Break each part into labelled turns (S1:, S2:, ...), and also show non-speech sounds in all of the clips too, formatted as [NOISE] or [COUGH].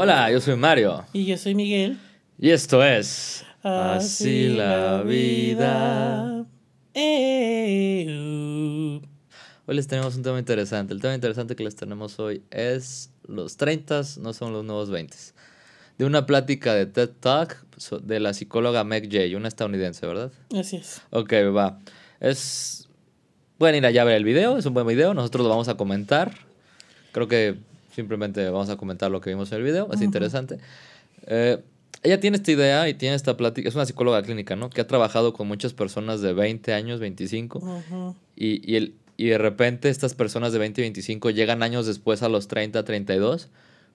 S1: Hola, yo soy Mario.
S2: Y yo soy Miguel.
S1: Y esto es Así, la vida.
S2: Eh, uh.
S1: Hoy les tenemos un tema interesante. El tema interesante que les tenemos hoy es los 30 no son los nuevos 20. De una plática de TED Talk de la psicóloga Meg Jay, una estadounidense, ¿verdad?
S2: Así es.
S1: Ok, va. Es. Pueden ir allá a ver el video, es un buen video. Nosotros lo vamos a comentar. Creo que simplemente vamos a comentar lo que vimos en el video, es interesante. Eh, ella tiene esta idea y tiene esta plática. Es una psicóloga clínica, ¿no? Que ha trabajado con muchas personas de 20 años, 25.
S2: Ujú.
S1: Y, y, el, y de repente estas personas de 20 y 25 llegan años después a los 30, 32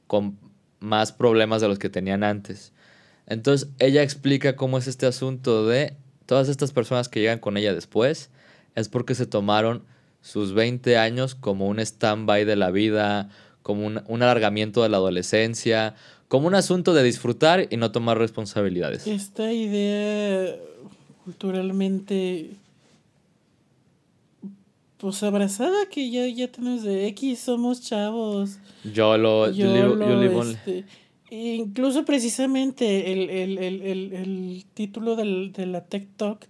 S1: con más problemas de los que tenían antes. Entonces ella explica cómo es este asunto de todas estas personas que llegan con ella después, es porque se tomaron sus 20 años como un stand-by de la vida, como un, un alargamiento de la adolescencia, como un asunto de disfrutar y no tomar responsabilidades.
S2: Esta idea culturalmente pues abrazada que ya, ya tenemos de X, somos chavos.
S1: Yo lo... yo only.
S2: este, incluso precisamente el, el, el, el, el título del, de la TikTok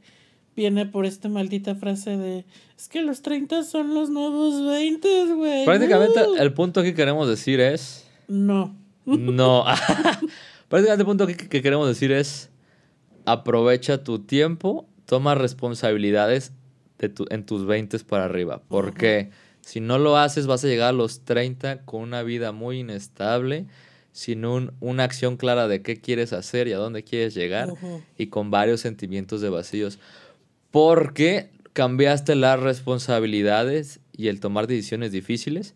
S2: viene por esta maldita frase de es que los 30 son los nuevos 20, güey.
S1: Prácticamente
S2: Uh.
S1: el punto que queremos decir es...
S2: No. [LAUGHS]
S1: No. [LAUGHS] Prácticamente el punto que, que queremos decir es aprovecha tu tiempo, toma responsabilidades de tu- en tus 20 para arriba. Porque si no lo haces vas a llegar a los 30 con una vida muy inestable, sin un- una acción clara de qué quieres hacer y a dónde quieres llegar y con varios sentimientos de vacíos. Porque cambiaste las responsabilidades y el tomar decisiones difíciles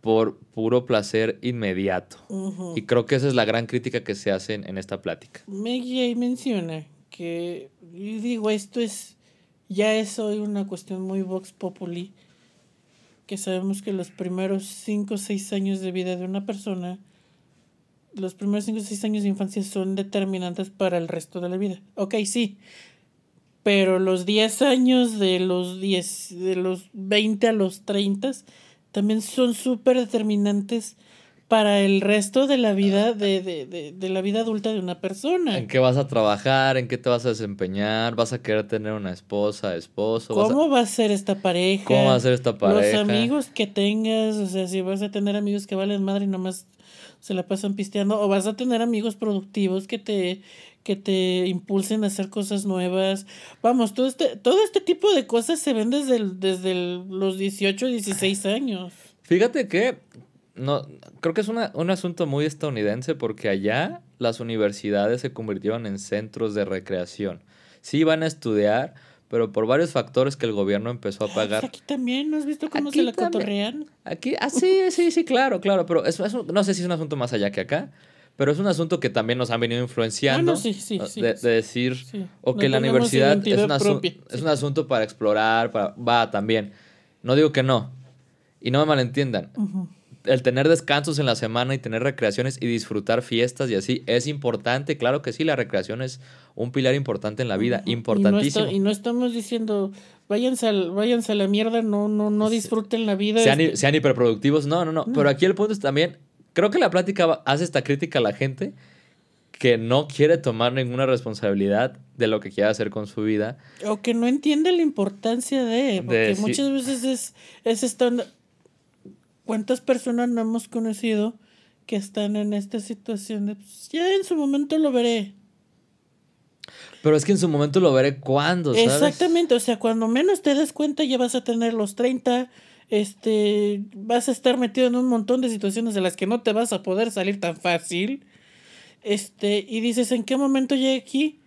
S1: por puro placer inmediato.
S2: Ujú.
S1: Y creo que esa es la gran crítica que se hace en, en esta plática.
S2: Meg Jay menciona que, y digo, esto es, ya es hoy una cuestión muy vox populi, que sabemos que los primeros 5 o 6 años de vida de una persona, los primeros 5 o 6 años de infancia son determinantes para el resto de la vida. Ok, sí, pero los 10 años de los 10, de los 20 a los 30 también son súper determinantes para el resto de la vida de, de, de, de la vida adulta de una persona.
S1: ¿En qué vas a trabajar? ¿En qué te vas a desempeñar? ¿Vas a querer tener una esposa, esposo? ¿Vas a-
S2: ¿Cómo va a ser esta pareja?
S1: ¿Cómo va a ser esta pareja?
S2: Los amigos que tengas, o sea, si vas a tener amigos que valen madre y nomás se la pasan pisteando, o vas a tener amigos productivos que te, que te impulsen a hacer cosas nuevas. Vamos, todo este, todo este tipo de cosas se ven desde, el- desde el- los 18, 16 años.
S1: Fíjate que no, creo que es una- un asunto muy estadounidense porque allá las universidades se convirtieron en centros de recreación. Sí van a estudiar, pero por varios factores que el gobierno empezó a pagar.
S2: Aquí también, ¿no has visto cómo
S1: Aquí
S2: se la
S1: también.
S2: cotorrean?
S1: Aquí, ah, sí, sí, sí, claro, claro, pero es, es un- no sé si es un asunto más allá que acá, pero es un asunto que también nos han venido influenciando.
S2: Sí, sí,
S1: de, decir,
S2: Sí.
S1: o que
S2: No
S1: la universidad es un, asu-
S2: propia,
S1: es un asunto para explorar, para, va también. No digo que no, y no me malentiendan.
S2: Ujú.
S1: El tener descansos en la semana y tener recreaciones y disfrutar fiestas y así es importante. Claro que sí, la recreación es un pilar importante en la vida,
S2: Ujú. Y no
S1: importantísimo.
S2: está- Y no, estamos diciendo, váyanse, al, váyanse a la mierda, no, no, no disfruten la vida.
S1: sean,
S2: este,
S1: sean hiperproductivos. No, no, no, Pero aquí el punto es también, creo que la plática hace esta crítica a la gente que no quiere tomar ninguna responsabilidad de lo que quiere hacer con su vida.
S2: O que no entiende la importancia de, porque muchas veces es, es estándar. ¿Cuántas personas no hemos conocido que están en esta situación de, pues, ya en su momento lo veré?
S1: Pero es que en su momento lo veré cuando, ¿sabes?
S2: Exactamente, o sea, cuando menos te des cuenta ya vas a tener los 30, este, vas a estar metido en un montón de situaciones de las que no te vas a poder salir tan fácil. Este, y dices, ¿en qué momento llegué aquí?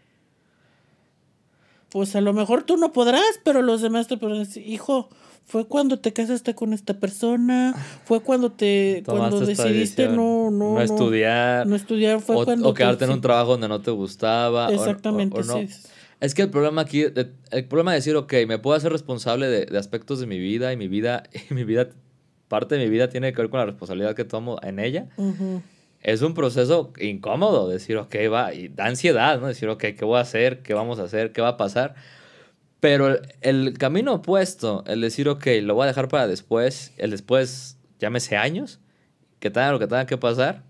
S2: Pues a lo mejor tú no podrás, pero los demás te podrán decir, hijo, fue cuando te casaste con esta persona, fue cuando te, cuando
S1: Tomaste
S2: decidiste no, no,
S1: no estudiar.
S2: no estudiar, fue
S1: o,
S2: cuando
S1: o quedarte
S2: te-
S1: en un trabajo donde no te gustaba. o-
S2: Exactamente,
S1: o no.
S2: sí.
S1: Es que el problema aquí, el problema de decir, ok, me puedo hacer responsable de, de aspectos de mi vida y mi vida, [LAUGHS] y mi vida, parte de mi vida tiene que ver con la responsabilidad que tomo en ella. Es un proceso incómodo decir, ok, va, y da ansiedad, ¿no? Decir, ok, ¿qué voy a hacer? ¿Qué vamos a hacer? ¿Qué va a pasar? Pero el, el camino opuesto, el decir, ok, lo voy a dejar para después, el después, llámese años, que tenga lo que tenga que pasar,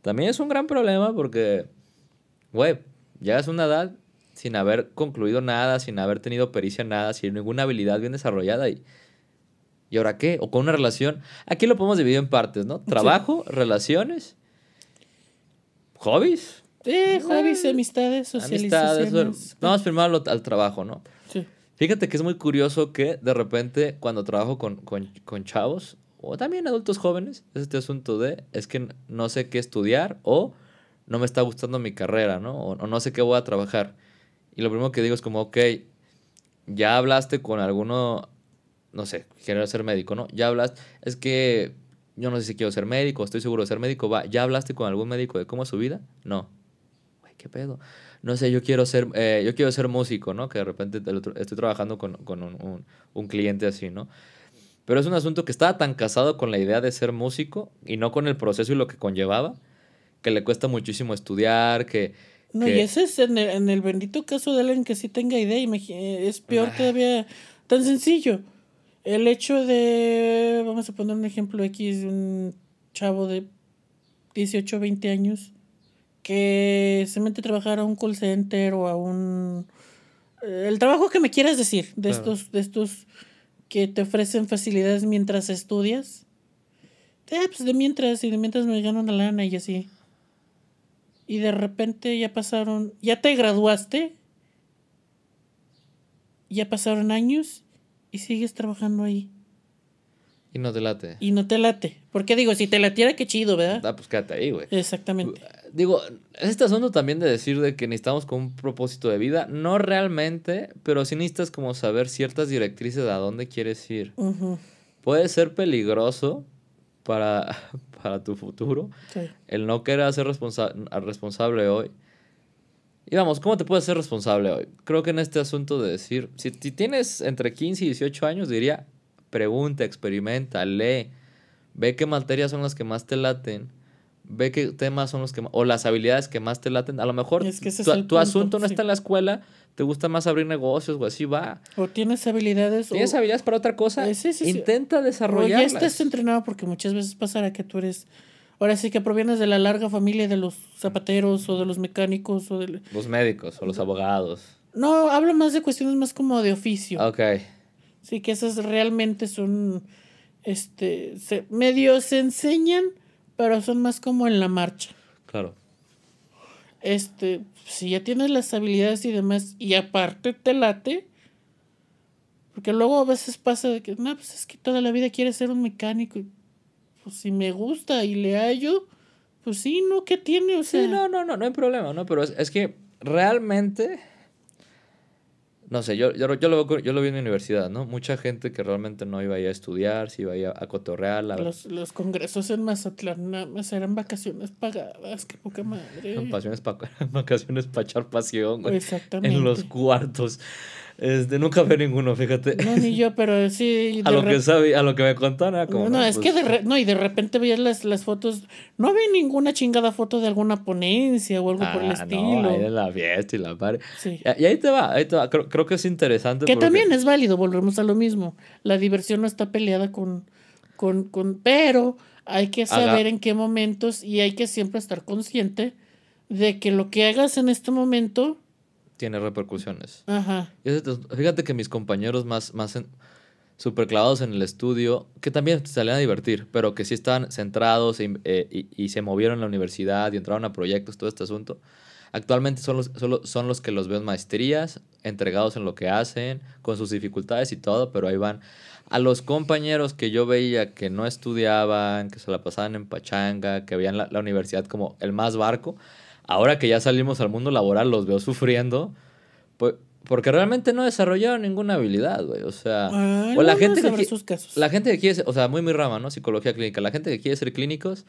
S1: también es un gran problema porque, güey, llegas a una edad sin haber concluido nada, sin haber tenido pericia en nada, sin ninguna habilidad bien desarrollada y... ¿Y ahora qué? O con una relación. Aquí lo podemos dividir en partes, ¿no? Trabajo, relaciones, hobbies.
S2: Eh, hobbies, amistades, socializaciones.
S1: Amistades. Vamos primero al trabajo, ¿no? Fíjate que es muy curioso que de repente cuando trabajo con, con, chavos o también adultos jóvenes, es este asunto de es que no sé qué estudiar o no me está gustando mi carrera, ¿no? O, o no sé qué voy a trabajar. Y lo primero que digo es como, ok, ya hablaste con alguno, no sé, quiero ser médico, ¿no? Ya hablaste, es que yo no sé si quiero ser médico, estoy seguro de ser médico, va, ¿ya hablaste con algún médico de cómo es su vida? No. ¿Qué pedo? No sé, yo quiero ser, eh, yo quiero ser músico, ¿no? Que de repente estoy trabajando con, con un, un, un, cliente así, ¿no? Pero es un asunto que estaba tan casado con la idea de ser músico y no con el proceso y lo que conllevaba, que le cuesta muchísimo estudiar, que
S2: no, y ese es en el, en el, bendito caso de alguien que sí tenga idea, es peor ah. todavía, tan sencillo. El hecho de, vamos a poner un ejemplo X, un chavo de 18, 20 años que se mete a trabajar a un call center o a un... El trabajo que me quieras decir, de, estos, de estos que te ofrecen facilidades mientras estudias. Eh, pues de mientras, y de mientras me gano una lana y así y de repente ya pasaron, ya te graduaste, ya pasaron años y sigues trabajando ahí.
S1: Y no te late.
S2: Y no te late. Porque digo, si te latiera, qué chido, ¿verdad?
S1: Ah, pues quédate ahí, güey.
S2: Exactamente.
S1: Digo, es este asunto también de decir de que necesitamos con un propósito de vida. No realmente, pero sí necesitas como saber ciertas directrices a dónde quieres ir. Puede ser peligroso para, [LAUGHS] para tu futuro. El no querer ser responsa responsable hoy. Y vamos, ¿cómo te puedes ser responsable hoy? Creo que en este asunto de decir, si, tienes entre 15 y 18 años, diría, pregunta, experimenta, lee, ve qué materias son las que más te laten, ve qué temas son los que más, o las habilidades que más te laten. A lo mejor tu, asunto no está en la escuela, te gusta más abrir negocios o así va.
S2: O tienes habilidades.
S1: ¿Tienes habilidades para otra cosa? Eh, Intenta desarrollarlas.
S2: O ya estás entrenado porque muchas veces pasará que tú eres... Ahora sí que provienes de la larga familia de los zapateros o de los mecánicos o de...
S1: Los médicos o los abogados.
S2: No, hablo más de cuestiones más como de oficio.
S1: Ok.
S2: Sí, que esas realmente son... Este... Se, medio se enseñan, pero son más como en la marcha.
S1: Claro.
S2: Este, si ya tienes las habilidades y demás, y aparte te late, porque luego a veces pasa de que, no, pues es que toda la vida quieres ser un mecánico, pues si me gusta y le hallo, pues sí, ¿no? ¿Qué tiene? O sea...
S1: Sí, no, no, no, no hay problema, ¿no? Pero es, es que realmente no sé, yo, yo, yo, lo, yo lo vi en mi universidad, ¿no? Mucha gente que realmente no iba a ir a estudiar, si iba a ir a, cotorrear. La...
S2: Los, los congresos en Mazatlán nada más eran vacaciones pagadas, qué poca madre.
S1: Vacaciones para [LAUGHS] vacaciones pa echar pasión, güey. Exactamente. En los cuartos. Este, nunca vi ninguno, fíjate.
S2: No, ni yo, pero sí. [LAUGHS]
S1: a, lo que sabía, a lo que me contaron
S2: como. No, es que de pues, [LAUGHS] no, y de repente veías las, las fotos. No vi ninguna chingada foto de alguna ponencia o algo por el ah, estilo.
S1: No, ahí de la fiesta y la par. Sí. Y, ahí te va, ahí te va. Creo, creo que es interesante.
S2: Que también es válido, volvemos a lo mismo. La diversión no está peleada con. con, con pero hay que saber en qué momentos y hay que siempre estar consciente de que lo que hagas en este momento
S1: tiene repercusiones. Ajá. fíjate que mis compañeros más, más súper clavados en el estudio, que también salían a divertir, pero que sí estaban centrados e eh, y, se movieron en la universidad y entraron a proyectos, todo este asunto. Actualmente son los, solo, son los que los veo en maestrías, entregados en lo que hacen, con sus dificultades y todo, pero ahí van. A los compañeros que yo veía que no estudiaban, que se la pasaban en pachanga, que veían la, la universidad como el más barco, ahora que ya salimos al mundo laboral, los veo sufriendo. Pues, porque realmente no desarrollaron ninguna habilidad, güey. O sea, o la gente que sus casos. la gente que quiere ser, o sea, muy mi rama, ¿no? Psicología clínica. La gente que quiere ser clínicos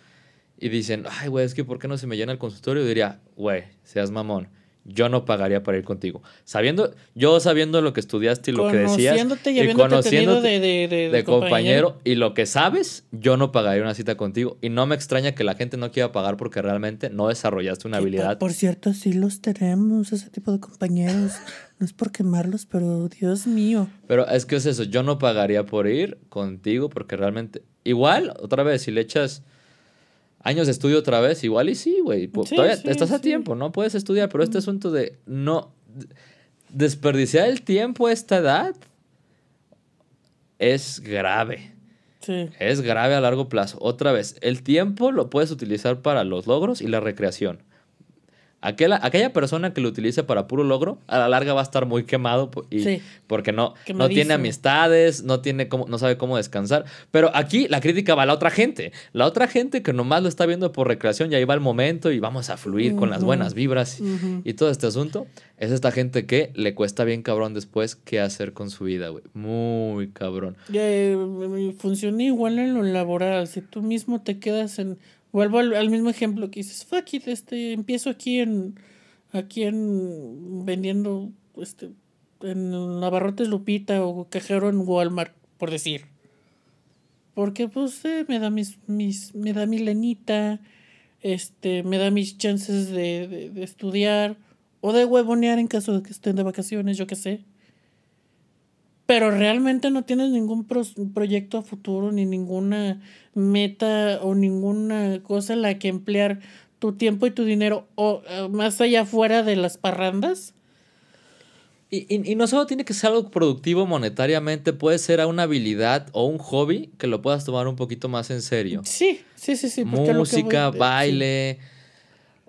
S1: y dicen, ay, güey, es que ¿por qué no se me llena el consultorio? diría, güey, seas mamón yo no pagaría para ir contigo. Sabiendo, yo sabiendo lo que estudiaste y lo que decías, y, conociéndote de, de, de, compañero. y lo que sabes, yo no pagaría una cita contigo. Y no me extraña que la gente no quiera pagar porque realmente no desarrollaste una habilidad.
S2: Por cierto, sí los tenemos, ese tipo de compañeros. [LAUGHS] no es por quemarlos, pero Dios mío.
S1: Pero es que es eso, yo no pagaría por ir contigo porque realmente, igual, otra vez, si le echas Años de estudio otra vez, igual y sí, güey. todavía estás a tiempo, ¿no? Puedes estudiar, pero este asunto de no desperdiciar el tiempo a esta edad es grave. Sí. Es grave a largo plazo. Otra vez, el tiempo lo puedes utilizar para los logros y la recreación. Aquella, aquella persona que lo utilice para puro logro, a la larga va a estar muy quemado y, porque no, no tiene amistades, no, tiene cómo, no sabe cómo descansar. Pero aquí la crítica va a la otra gente. La otra gente que nomás lo está viendo por recreación y ahí va el momento y vamos a fluir con las buenas vibras y todo este asunto. Es esta gente que le cuesta bien cabrón después qué hacer con su vida, güey. Muy cabrón.
S2: Eh, funciona igual en lo laboral. Si tú mismo te quedas en Vuelvo al, mismo ejemplo que dices, fuck it, este, empiezo aquí en, aquí en, vendiendo, este, en Navarrotes Lupita o cajero en Walmart, por decir. Porque, pues, eh, me da mis, mis, me da mi lenita, este, me da mis chances de, de, de estudiar o de huevonear en caso de que estén de vacaciones, yo qué sé pero realmente no tienes ningún proyecto a futuro, ni ninguna meta o ninguna cosa en la que emplear tu tiempo y tu dinero, o eh, más allá fuera de las parrandas.
S1: Y, y, no solo tiene que ser algo productivo monetariamente, puede ser a una habilidad o un hobby que lo puedas tomar un poquito más en serio.
S2: Sí, sí, sí, sí.
S1: Música, baile.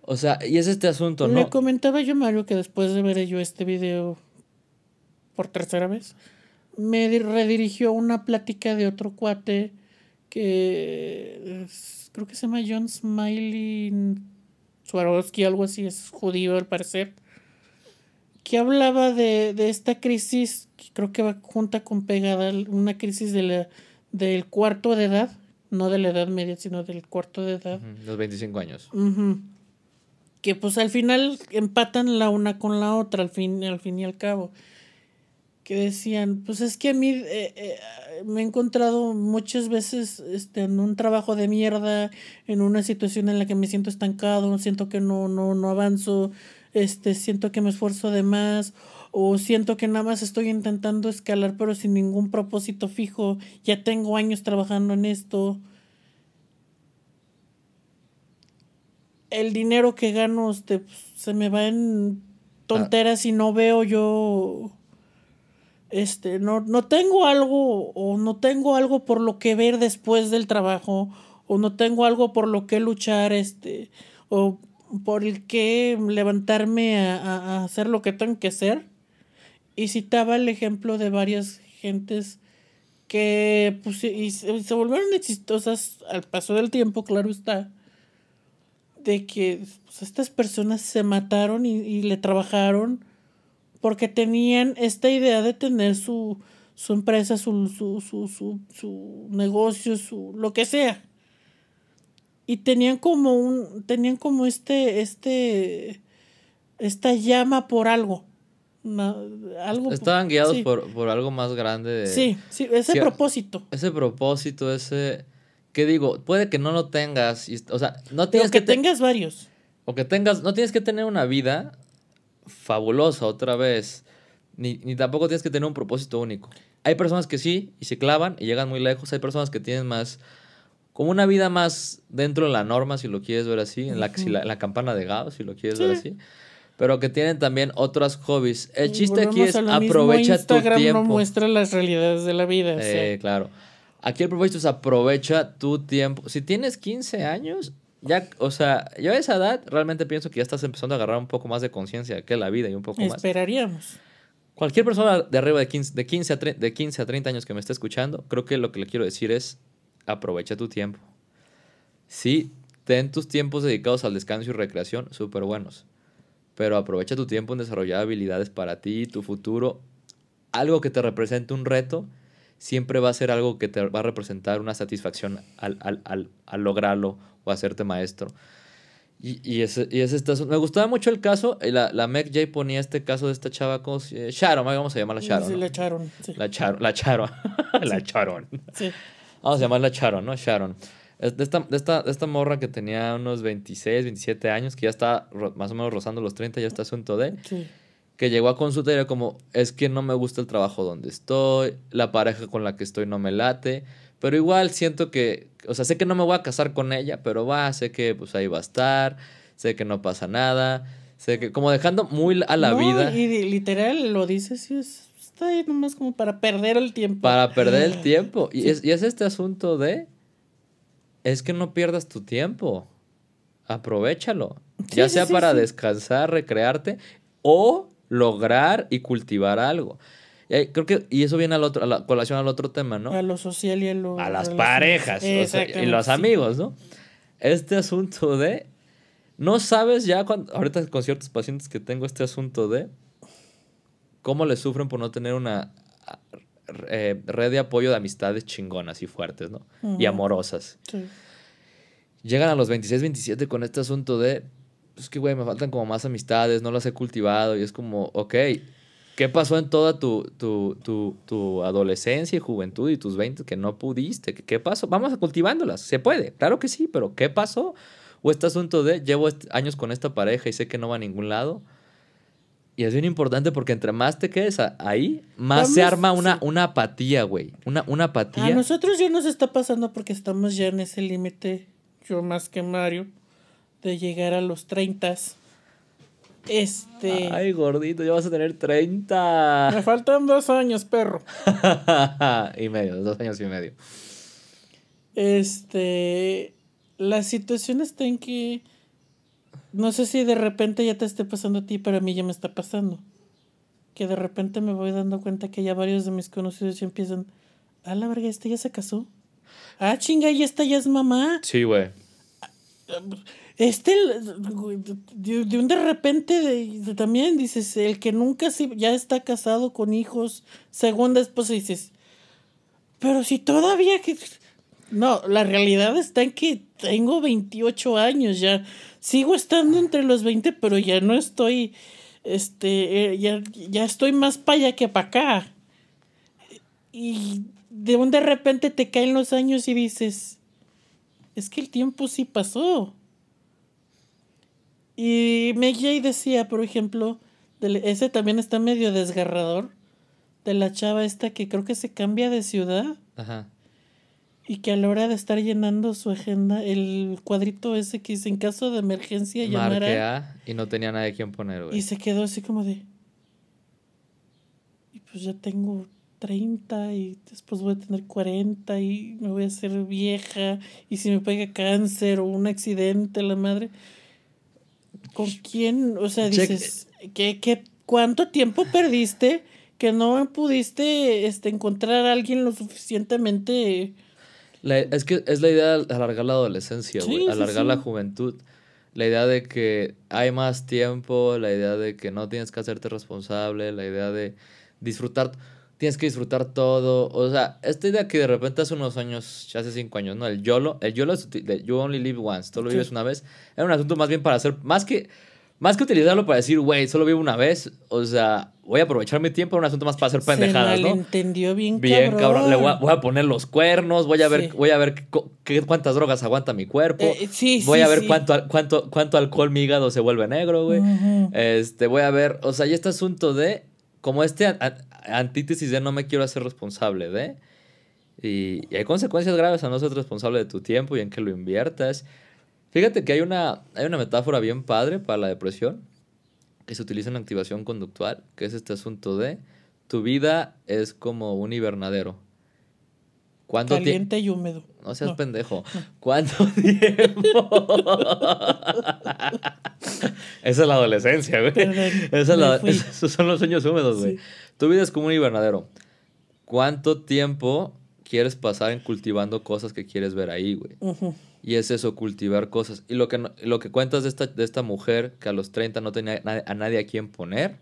S1: O sea, y es este asunto, ¿no?
S2: Le comentaba yo, Mario, que después de ver yo este video por tercera vez, me redirigió una plática de otro cuate que creo que se llama John Smiley Swarovski, algo así, es judío al parecer, que hablaba de, de esta crisis, que creo que va junta con pegada, una crisis de la, del cuarto de edad, no de la edad media, sino del cuarto de edad.
S1: Los 25 años.
S2: Que pues al final empatan la una con la otra, al fin, al fin y al cabo que decían, pues es que a mí eh, eh, me he encontrado muchas veces este, en un trabajo de mierda, en una situación en la que me siento estancado, siento que no, no, no avanzo, este, siento que me esfuerzo de más, o siento que nada más estoy intentando escalar pero sin ningún propósito fijo, ya tengo años trabajando en esto. El dinero que gano este, pues, se me va en tonteras y no veo yo este, no, no tengo algo o no tengo algo por lo que ver después del trabajo o no tengo algo por lo que luchar, este, o por el que levantarme a, a, hacer lo que tengo que hacer. Y citaba el ejemplo de varias gentes que pues, se, volvieron exitosas al paso del tiempo, claro está, de que pues, estas personas se mataron y, y le trabajaron porque tenían esta idea de tener su, su empresa, su, su, su, su, negocio, su lo que sea. Y tenían como un, tenían como este, este, esta llama por algo. algo
S1: Estaban guiados por, por, algo más grande.
S2: sí, sí, ese propósito.
S1: Ese propósito, ese... ¿Qué digo? Puede que no lo tengas, o sea, no tienes
S2: que, que tengas varios.
S1: O que tengas, no tienes que tener una vida fabulosa otra vez. Ni, ni, tampoco tienes que tener un propósito único. Hay personas que sí y se clavan y llegan muy lejos. Hay personas que tienen más, como una vida más dentro de la norma, si lo quieres ver así, en la, la, campana de Gauss, si lo quieres ver así. Pero que tienen también otros hobbies. El chiste aquí es aprovecha tu tiempo. no
S2: muestra las realidades de la vida.
S1: Eh, claro. Aquí el propósito es aprovecha tu tiempo. Si tienes 15 años, ya, o sea, yo a esa edad realmente pienso que ya estás empezando a agarrar un poco más de conciencia que la vida y un poco
S2: más. Esperaríamos.
S1: Cualquier persona de arriba de 15, de, 15 a de 15 a 30 años que me esté escuchando, creo que lo que le quiero decir es aprovecha tu tiempo. Sí, ten tus tiempos dedicados al descanso y recreación súper buenos, pero aprovecha tu tiempo en desarrollar habilidades para ti, tu futuro, algo que te represente un reto siempre va a ser algo que te va a representar una satisfacción al, al, al, al lograrlo o hacerte maestro. Y, y, ese, y ese Me gustaba mucho el caso. La, la Meg J ponía este caso de esta chava como Sharon, vamos a llamarla Sharon.
S2: Sí, la Sharon. Sí.
S1: La Sharon. La Sharon. [LAUGHS] la Sharon. Sí. Vamos a llamarla Sharon, ¿no? Sharon. De esta, de, esta, de esta morra que tenía unos 26, 27 años, que ya está más o menos rozando los 30, ya está asunto de. Sí que llegó a consulta y era como, es que no me gusta el trabajo donde estoy, la pareja con la que estoy no me late, pero igual siento que, o sea, sé que no me voy a casar con ella, pero va, sé que pues ahí va a estar, sé que no pasa nada, sé que como dejando muy a la vida.
S2: Y literal lo dices y es, está ahí nomás como para perder el tiempo.
S1: Para perder el tiempo. Y, es, y es este asunto de, es que no pierdas tu tiempo, aprovechalo, ya sea para descansar, recrearte o lograr y cultivar algo. Y creo que, y eso viene a, otro, a la colación al otro tema, ¿no?
S2: A lo social y a lo...
S1: A las parejas y los amigos, ¿no? Este asunto de... No sabes ya, cuando, ahorita con ciertos pacientes que tengo este asunto de cómo le sufren por no tener una eh, red de apoyo de amistades chingonas y fuertes, ¿no? Y amorosas. Sí. Llegan a los 26, 27 con este asunto de, pues que, güey, me faltan como más amistades, no las he cultivado. Y es como, ok, ¿qué pasó en toda tu, tu, tu, tu adolescencia y juventud y tus 20 que no pudiste? ¿Qué, pasó? Vamos a cultivándolas. Se puede, claro que sí, pero ¿qué pasó? O este asunto de, llevo años con esta pareja y sé que no va a ningún lado. Y es bien importante porque entre más te quedes ahí, más se arma una, una apatía, güey. Una, una apatía.
S2: A nosotros ya nos está pasando porque estamos ya en ese límite, yo más que Mario de llegar a los 30. Este.
S1: Ay, gordito, ya vas a tener 30.
S2: Me faltan dos años, perro. [LAUGHS]
S1: y medio, dos años y medio.
S2: Este. La situación está en que. No sé si de repente ya te esté pasando a ti, pero a mí ya me está pasando. Que de repente me voy dando cuenta que ya varios de mis conocidos ya empiezan. Ah, la verga, este ya se casó. Ah, chinga, y esta ya es mamá.
S1: Sí, güey.
S2: Este, de, un de repente, también dices, el que nunca ya está casado con hijos, segunda esposa, dices, pero si todavía que... No, la realidad está en que tengo 28 años ya. Sigo estando entre los 20, pero ya no estoy, este, eh, ya, ya estoy más para allá que para acá. Y de un de repente te caen los años y dices, es que el tiempo sí pasó. Y Megay decía, por ejemplo, ese también está medio desgarrador, de la chava esta que creo que se cambia de ciudad. Ajá. Y que a la hora de estar llenando su agenda, el cuadrito ese que dice en caso de emergencia
S1: llamara. y no tenía nadie quien poner,
S2: Y se quedó así como de. Y pues ya tengo 30 y después voy a tener 40 y me voy a hacer vieja. Y si me pega cáncer o un accidente, la madre. ¿Con quién? O sea, dices, ¿qué, qué, cuánto tiempo perdiste que no pudiste este, encontrar a alguien lo suficientemente...
S1: es que es la idea de alargar la adolescencia, güey, alargar la juventud. La idea de que hay más tiempo, la idea de que no tienes que hacerte responsable, la idea de disfrutar tienes que disfrutar todo. O sea, esta idea que de repente hace unos años, ya hace cinco años, ¿no? El YOLO, el YOLO es You Only Live Once, solo vives una vez. Era un asunto más bien para hacer, más que, más que utilizarlo para decir, güey, solo vivo una vez. O sea, voy a aprovechar mi tiempo, era un asunto más para hacer pendejadas, Se ¿no?
S2: entendió bien,
S1: bien cabrón. Le voy a, poner los cuernos, voy a ver, voy a ver qué, cuántas drogas aguanta mi cuerpo. Eh, sí, voy a ver cuánto, cuánto, cuánto alcohol mi hígado se vuelve negro, güey. Este, voy a ver, o sea, y este asunto de como este antítesis de no me quiero hacer responsable de. Y, hay consecuencias graves a no ser responsable de tu tiempo y en que lo inviertas. Fíjate que hay una, hay una metáfora bien padre para la depresión que se utiliza en activación conductual, que es este asunto de tu vida es como un hibernadero.
S2: Caliente y húmedo.
S1: No seas pendejo. ¿Cuánto [LAUGHS] tiempo? Esa es la adolescencia, güey. [LAUGHS] [LAUGHS] esos son los sueños húmedos, güey. Tu vida es como un invernadero. ¿Cuánto tiempo quieres pasar en cultivando cosas que quieres ver ahí, güey? Y es eso, cultivar cosas. Y lo que, lo que cuentas de esta, de esta mujer que a los 30 no tenía a nadie a quien poner,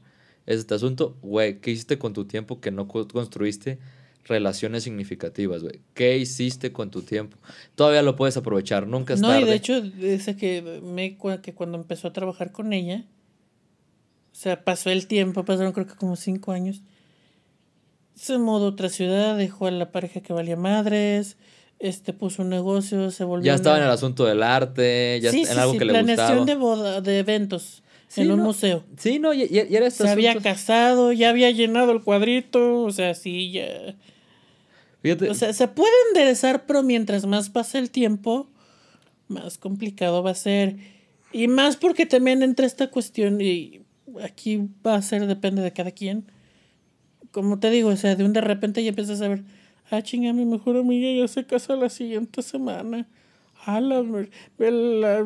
S1: es este asunto, güey, ¿qué hiciste con tu tiempo que no construiste? Relaciones significativas, güey. ¿Qué hiciste con tu tiempo? Todavía lo puedes aprovechar, nunca es
S2: no, y de hecho, dice que, me, que cuando empezó a trabajar con ella, o sea, pasó el tiempo, pasaron creo que como cinco años, se mudó a otra ciudad, dejó a la pareja que valía madres, este puso un negocio, se volvió...
S1: Ya estaba en el asunto del arte, ya en algo que le gustaba.
S2: de, boda, de eventos en un museo.
S1: Sí, no, y, era
S2: Se había casado, ya había llenado el cuadrito, o sea, sí, ya. O sea, se puede enderezar, pero mientras más pase el tiempo, más complicado va a ser. Y más porque también entra esta cuestión, y aquí va a ser, depende de cada quien. Como te digo, o sea, de un de repente ya empiezas a ver, ah, chinga, mi mejor amiga ya se casa la siguiente semana. La,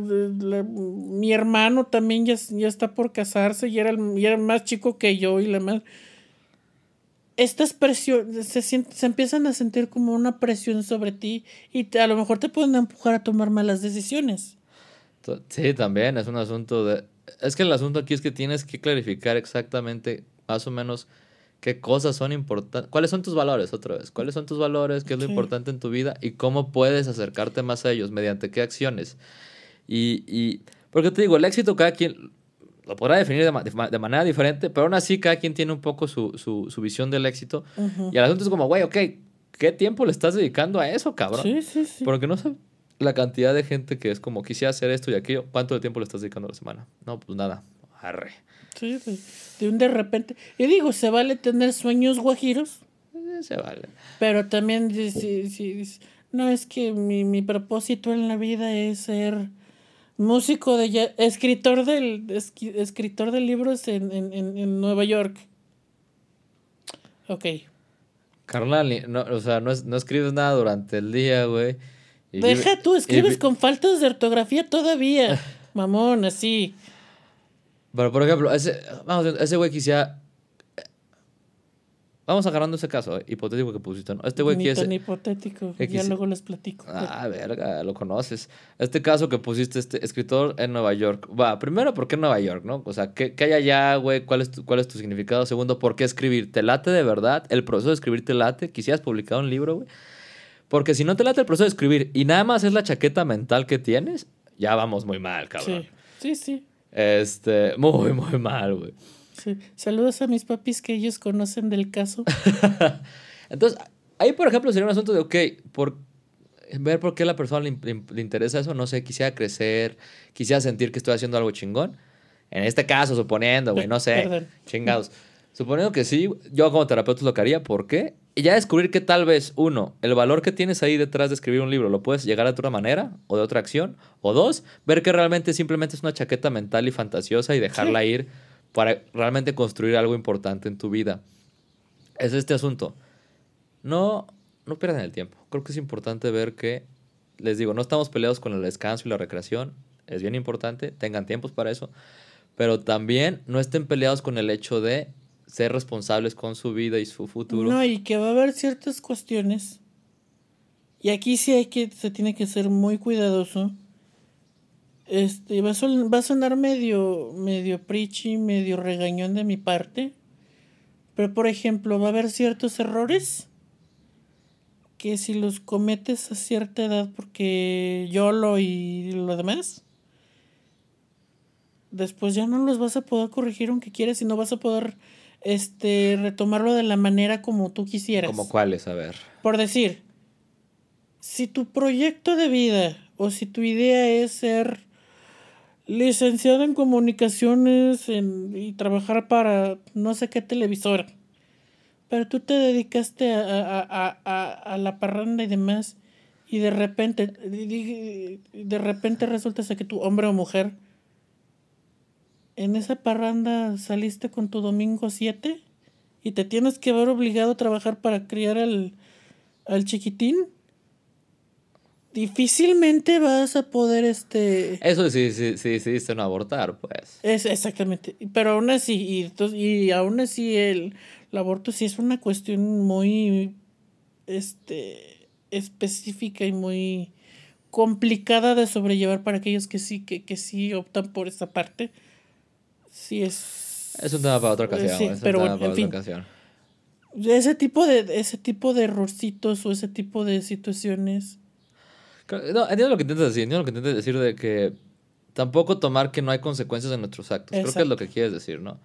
S2: mi hermano también ya, ya, está por casarse y era, el, y era más chico que yo y la más estas presiones se, se empiezan a sentir como una presión sobre ti y a lo mejor te pueden empujar a tomar malas decisiones.
S1: Sí, también es un asunto de... Es que el asunto aquí es que tienes que clarificar exactamente más o menos qué cosas son importantes, cuáles son tus valores otra vez, cuáles son tus valores, qué es lo importante en tu vida y cómo puedes acercarte más a ellos, mediante qué acciones. Y, y porque te digo, el éxito cada quien lo podrá definir de, manera diferente, pero aún así cada quien tiene un poco su, su, su visión del éxito. Y el asunto es como, güey, ok, ¿qué tiempo le estás dedicando a eso, cabrón? Sí, sí, sí. Porque no sé la cantidad de gente que es como, quisiera hacer esto y aquello, ¿cuánto de tiempo le estás dedicando a la semana? No, pues nada, arre.
S2: Sí, pues, de un de repente. Y digo, se vale tener sueños guajiros.
S1: Eh, se vale.
S2: Pero también, si, si, no es que mi, mi propósito en la vida es ser músico de escritor del escritor de libros en, en, en, Nueva York. Ok.
S1: Carnal, no, o sea, no, no escribes nada durante el día, güey.
S2: Deja tú, escribes con faltas de ortografía todavía. [LAUGHS] Mamón, así.
S1: Pero, por ejemplo, ese, vamos, ese güey quisiera Vamos agarrando ese caso eh, hipotético que pusiste, ¿no? Este güey
S2: que es... tan hipotético, ya luego les platico.
S1: Ah, verga, lo conoces. Este caso que pusiste, este escritor en Nueva York. Va, primero, ¿por qué en Nueva York, no? O sea, ¿qué, qué hay allá, güey? ¿Cuál es, tu, ¿Cuál es tu significado? Segundo, ¿por qué escribir? ¿Te late de verdad? ¿El proceso de escribir te late? ¿Quisieras publicar un libro, güey? Porque si no te late el proceso de escribir y nada más es la chaqueta mental que tienes, ya vamos muy mal, cabrón.
S2: Sí, sí, sí.
S1: Este, muy, muy mal, güey.
S2: Saludos a mis papis que ellos conocen del caso. [LAUGHS]
S1: Entonces, ahí por ejemplo sería un asunto de, ok, por ver por qué a la persona le, interesa eso, no sé, quisiera crecer, quisiera sentir que estoy haciendo algo chingón. En este caso, suponiendo, güey, no sé, [LAUGHS] chingados. Suponiendo que sí, yo como terapeuta lo que haría, ¿por qué? Y ya descubrir que tal vez, uno, el valor que tienes ahí detrás de escribir un libro lo puedes llegar de otra manera o de otra acción. O dos, ver que realmente simplemente es una chaqueta mental y fantasiosa y dejarla ir para realmente construir algo importante en tu vida. Es este asunto. No, no pierdan el tiempo. Creo que es importante ver que, les digo, no estamos peleados con el descanso y la recreación. Es bien importante, tengan tiempos para eso. Pero también no estén peleados con el hecho de ser responsables con su vida y su futuro.
S2: No, y que va a haber ciertas cuestiones. Y aquí sí hay que, se tiene que ser muy cuidadoso este, va a, sonar medio, medio preachy, medio regañón de mi parte. Pero, por ejemplo, va a haber ciertos errores que si los cometes a cierta edad, porque yo lo y lo demás, después ya no los vas a poder corregir aunque quieras y no vas a poder este, retomarlo de la manera como tú quisieras.
S1: ¿Como cuáles? A ver.
S2: Por decir, si tu proyecto de vida o si tu idea es ser licenciado en comunicaciones y trabajar para no sé qué televisora. Pero tú te dedicaste a, la parranda y demás y de repente, de repente resulta que tu hombre o mujer, en esa parranda saliste con tu domingo 7 y te tienes que ver obligado a trabajar para criar al, al chiquitín difícilmente vas a poder este
S1: eso sí sí sí sí no abortar pues.
S2: Es exactamente. Pero aún así y, y aún así el, aborto sí es una cuestión muy este específica y muy complicada de sobrellevar para aquellos que sí que, que sí optan por esa parte sí es
S1: es un tema para otra ocasión sí, pero bueno, en fin,
S2: ese tipo de ese tipo de errorcitos o ese tipo de situaciones
S1: no, entiendo lo que intentas decir, entiendo lo que intentas decir de que tampoco tomar que no hay consecuencias en nuestros actos. Creo que es lo que quieres decir, ¿no?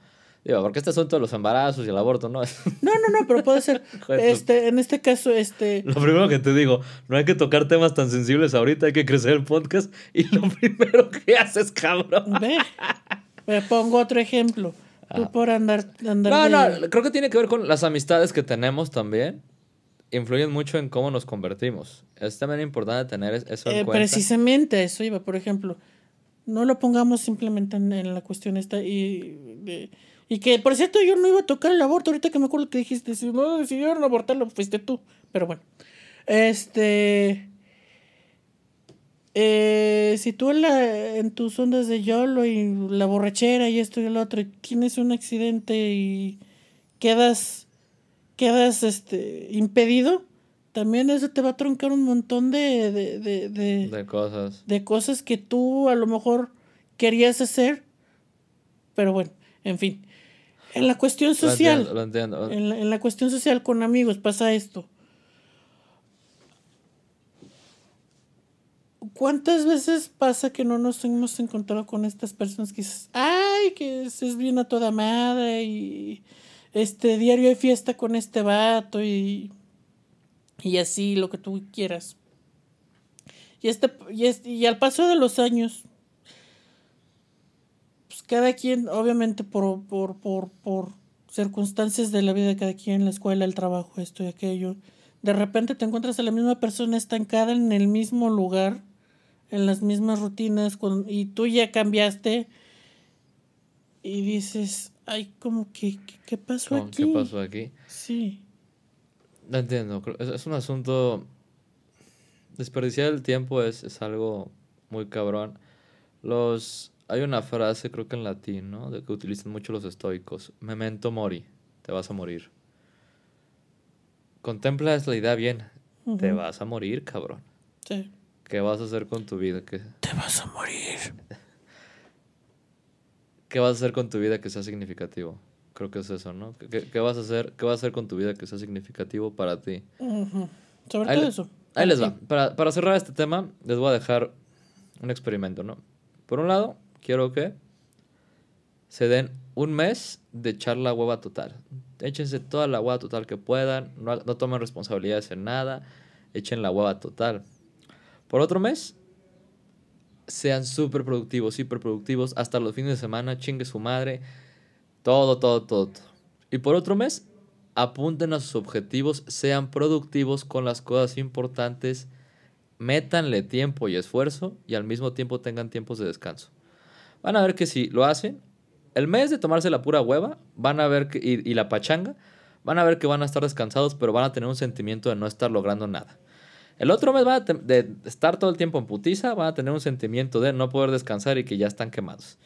S1: Digo, porque este asunto de los embarazos y el aborto, ¿no? [LAUGHS]
S2: No, no, no, pero puede ser. [LAUGHS] este, en este caso, este.
S1: Lo primero que te digo, no hay que tocar temas tan sensibles ahorita, hay que crecer el podcast. Y lo [LAUGHS] primero que haces, cabrón.
S2: Ve. Me pongo otro ejemplo. Tú
S1: Ah.
S2: por andar, andar
S1: No,
S2: de-
S1: no, creo que tiene que ver con las amistades que tenemos también. Influyen mucho en cómo nos convertimos. Es también importante tener es- eso en
S2: Eh,
S1: cuenta.
S2: precisamente eso iba, por ejemplo. No lo pongamos simplemente en, en la cuestión esta y, de- y que, por cierto, yo no iba a tocar el aborto. Ahorita que me acuerdo que dijiste, si no decidieron abortarlo, fuiste tú. Pero bueno. Este... eh, si tú en, la- en tus ondas de YOLO y la borrachera y esto y el otro, y tienes un accidente y quedas, quedas este, impedido, también eso te va a troncar un montón de, de, de, de,
S1: De cosas.
S2: de cosas que tú a lo mejor querías hacer, pero bueno, en fin. En la cuestión
S1: Lo
S2: social,
S1: entiendo, lo entiendo.
S2: en la, en la cuestión social con amigos pasa esto. ¿Cuántas veces pasa que no nos hemos encontrado con estas personas que dices, ay, que es bien a toda madre y este diario hay fiesta con este vato y, y así, lo que tú quieras? Y, este, y, este- y al paso de los años, pues cada quien, obviamente por, por, por, por circunstancias de la vida de cada quien, la escuela, el trabajo, esto y aquello, de repente te encuentras a la misma persona estancada en el mismo lugar, en las mismas rutinas, con, y tú ya cambiaste y dices, ay, como que, ¿qué, pasó
S1: ¿Cómo?
S2: aquí?
S1: ¿Qué pasó aquí?
S2: Sí,
S1: No entiendo. Es, es un asunto. Desperdiciar el tiempo es, es algo muy cabrón. Los. Hay una frase, creo que en latín, ¿no? De que utilizan mucho los estoicos. Memento mori. Te vas a morir. Contempla la idea bien. Te vas a morir, cabrón.
S2: sí.
S1: ¿Qué vas a hacer con tu vida? ¿Qué,
S2: Te vas a morir.
S1: qué vas a hacer con tu vida que sea significativo? Creo que es eso, ¿no? ¿Qué, vas a hacer, qué vas a hacer con tu vida que sea significativo para ti?
S2: Ujú. Sobre
S1: Ahí
S2: todo eso.
S1: Ahí les
S2: Sí.
S1: va. Para, para cerrar este tema, les voy a dejar un experimento, ¿no? Por un lado, quiero que se den un mes de echar la hueva total. Échense toda la hueva total que puedan. No, no tomen responsabilidades en nada. Echen la hueva total. Por otro mes, sean súper productivos, súper productivos. Hasta los fines de semana, chingue su madre. Todo, todo, todo, todo. Y por otro mes, apunten a sus objetivos, sean productivos con las cosas importantes, métanle tiempo y esfuerzo y al mismo tiempo tengan tiempos de descanso. Van a ver que si lo hacen, el mes de tomarse la pura hueva, van a ver que, y, y la pachanga, van a ver que van a estar descansados, pero van a tener un sentimiento de no estar logrando nada. El otro mes van a de estar todo el tiempo en putiza, van a tener un sentimiento de no poder descansar y que ya están quemados.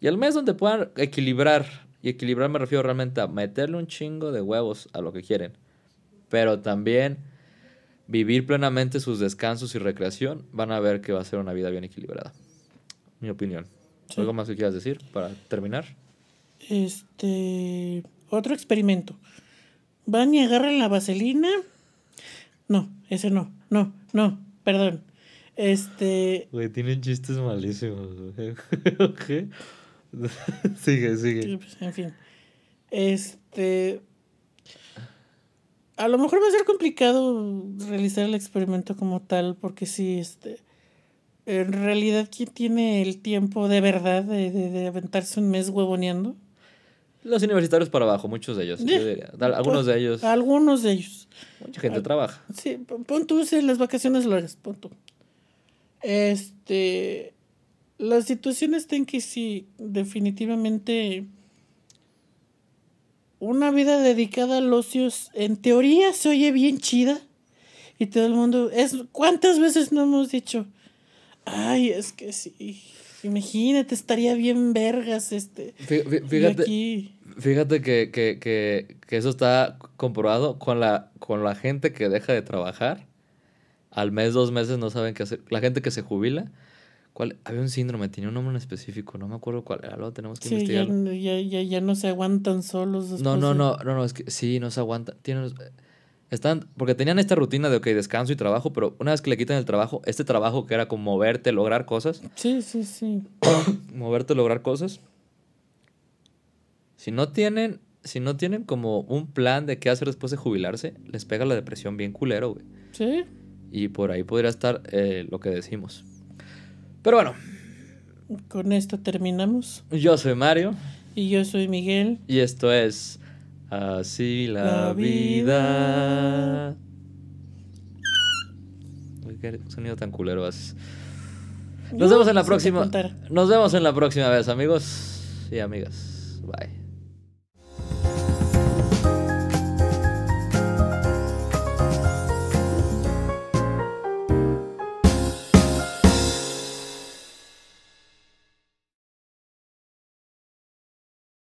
S1: Y el mes donde puedan equilibrar, y equilibrar me refiero realmente a meterle un chingo de huevos a lo que quieren, pero también vivir plenamente sus descansos y recreación, van a ver que va a ser una vida bien equilibrada. Mi opinión.
S2: Sí.
S1: ¿Algo más que quieras decir para terminar?
S2: Este. Otro experimento. Van y agarran la vaselina. No, ese no. No, no, perdón. Este.
S1: Güey, tienen chistes malísimos, güey. [LAUGHS] ¿Qué? [LAUGHS] sigue, sigue.
S2: pues, En fin. Este. A lo mejor va a ser complicado realizar el experimento como tal, porque sí, este. En realidad, ¿quién tiene el tiempo de verdad de, de, de aventarse un mes huevoneando?
S1: Los universitarios para abajo, muchos de ellos. yo
S2: Eh,
S1: diría. Al- Algunos de ellos.
S2: Algunos de ellos.
S1: Mucha gente trabaja.
S2: Sí, pon- tú sí, las vacaciones largas, pon tú. Este. La situación está en que sí, definitivamente. Una vida dedicada al ocio, en teoría se oye bien chida. Y todo el mundo. Es, ¿Cuántas veces no hemos dicho? Ay, es que sí. Imagínate, estaría bien vergas este.
S1: Fíjate,
S2: aquí.
S1: fíjate que, que, que, que eso está comprobado con la, con la gente que deja de trabajar. Al mes, dos meses no saben qué hacer. La gente que se jubila. ¿cuál? Había un síndrome, tenía un nombre en específico, no me acuerdo cuál era, lo tenemos que
S2: Sí, ya,
S1: investigarlo.
S2: ya, ya, ya no se aguantan solos.
S1: No, no, no, no, no, es que sí, no se aguanta. Tienen, están, porque tenían esta rutina de, ok, descanso y trabajo, pero una vez que le quitan el trabajo, este trabajo que era como moverte, lograr cosas,
S2: Sí, sí, sí. [COUGHS]
S1: moverte, lograr cosas, si no tienen, si no tienen como un plan de qué hacer después de jubilarse, les pega la depresión bien culero, güey.
S2: Sí.
S1: Y por ahí podría estar eh, lo que decimos. Pero bueno,
S2: Con esto terminamos.
S1: Yo soy Mario.
S2: Y yo soy Miguel.
S1: Y esto es Así la, vida. qué sonido tan culero haces. Nos vemos en la próxima. Nos vemos en la próxima vez, amigos y amigas. Bye.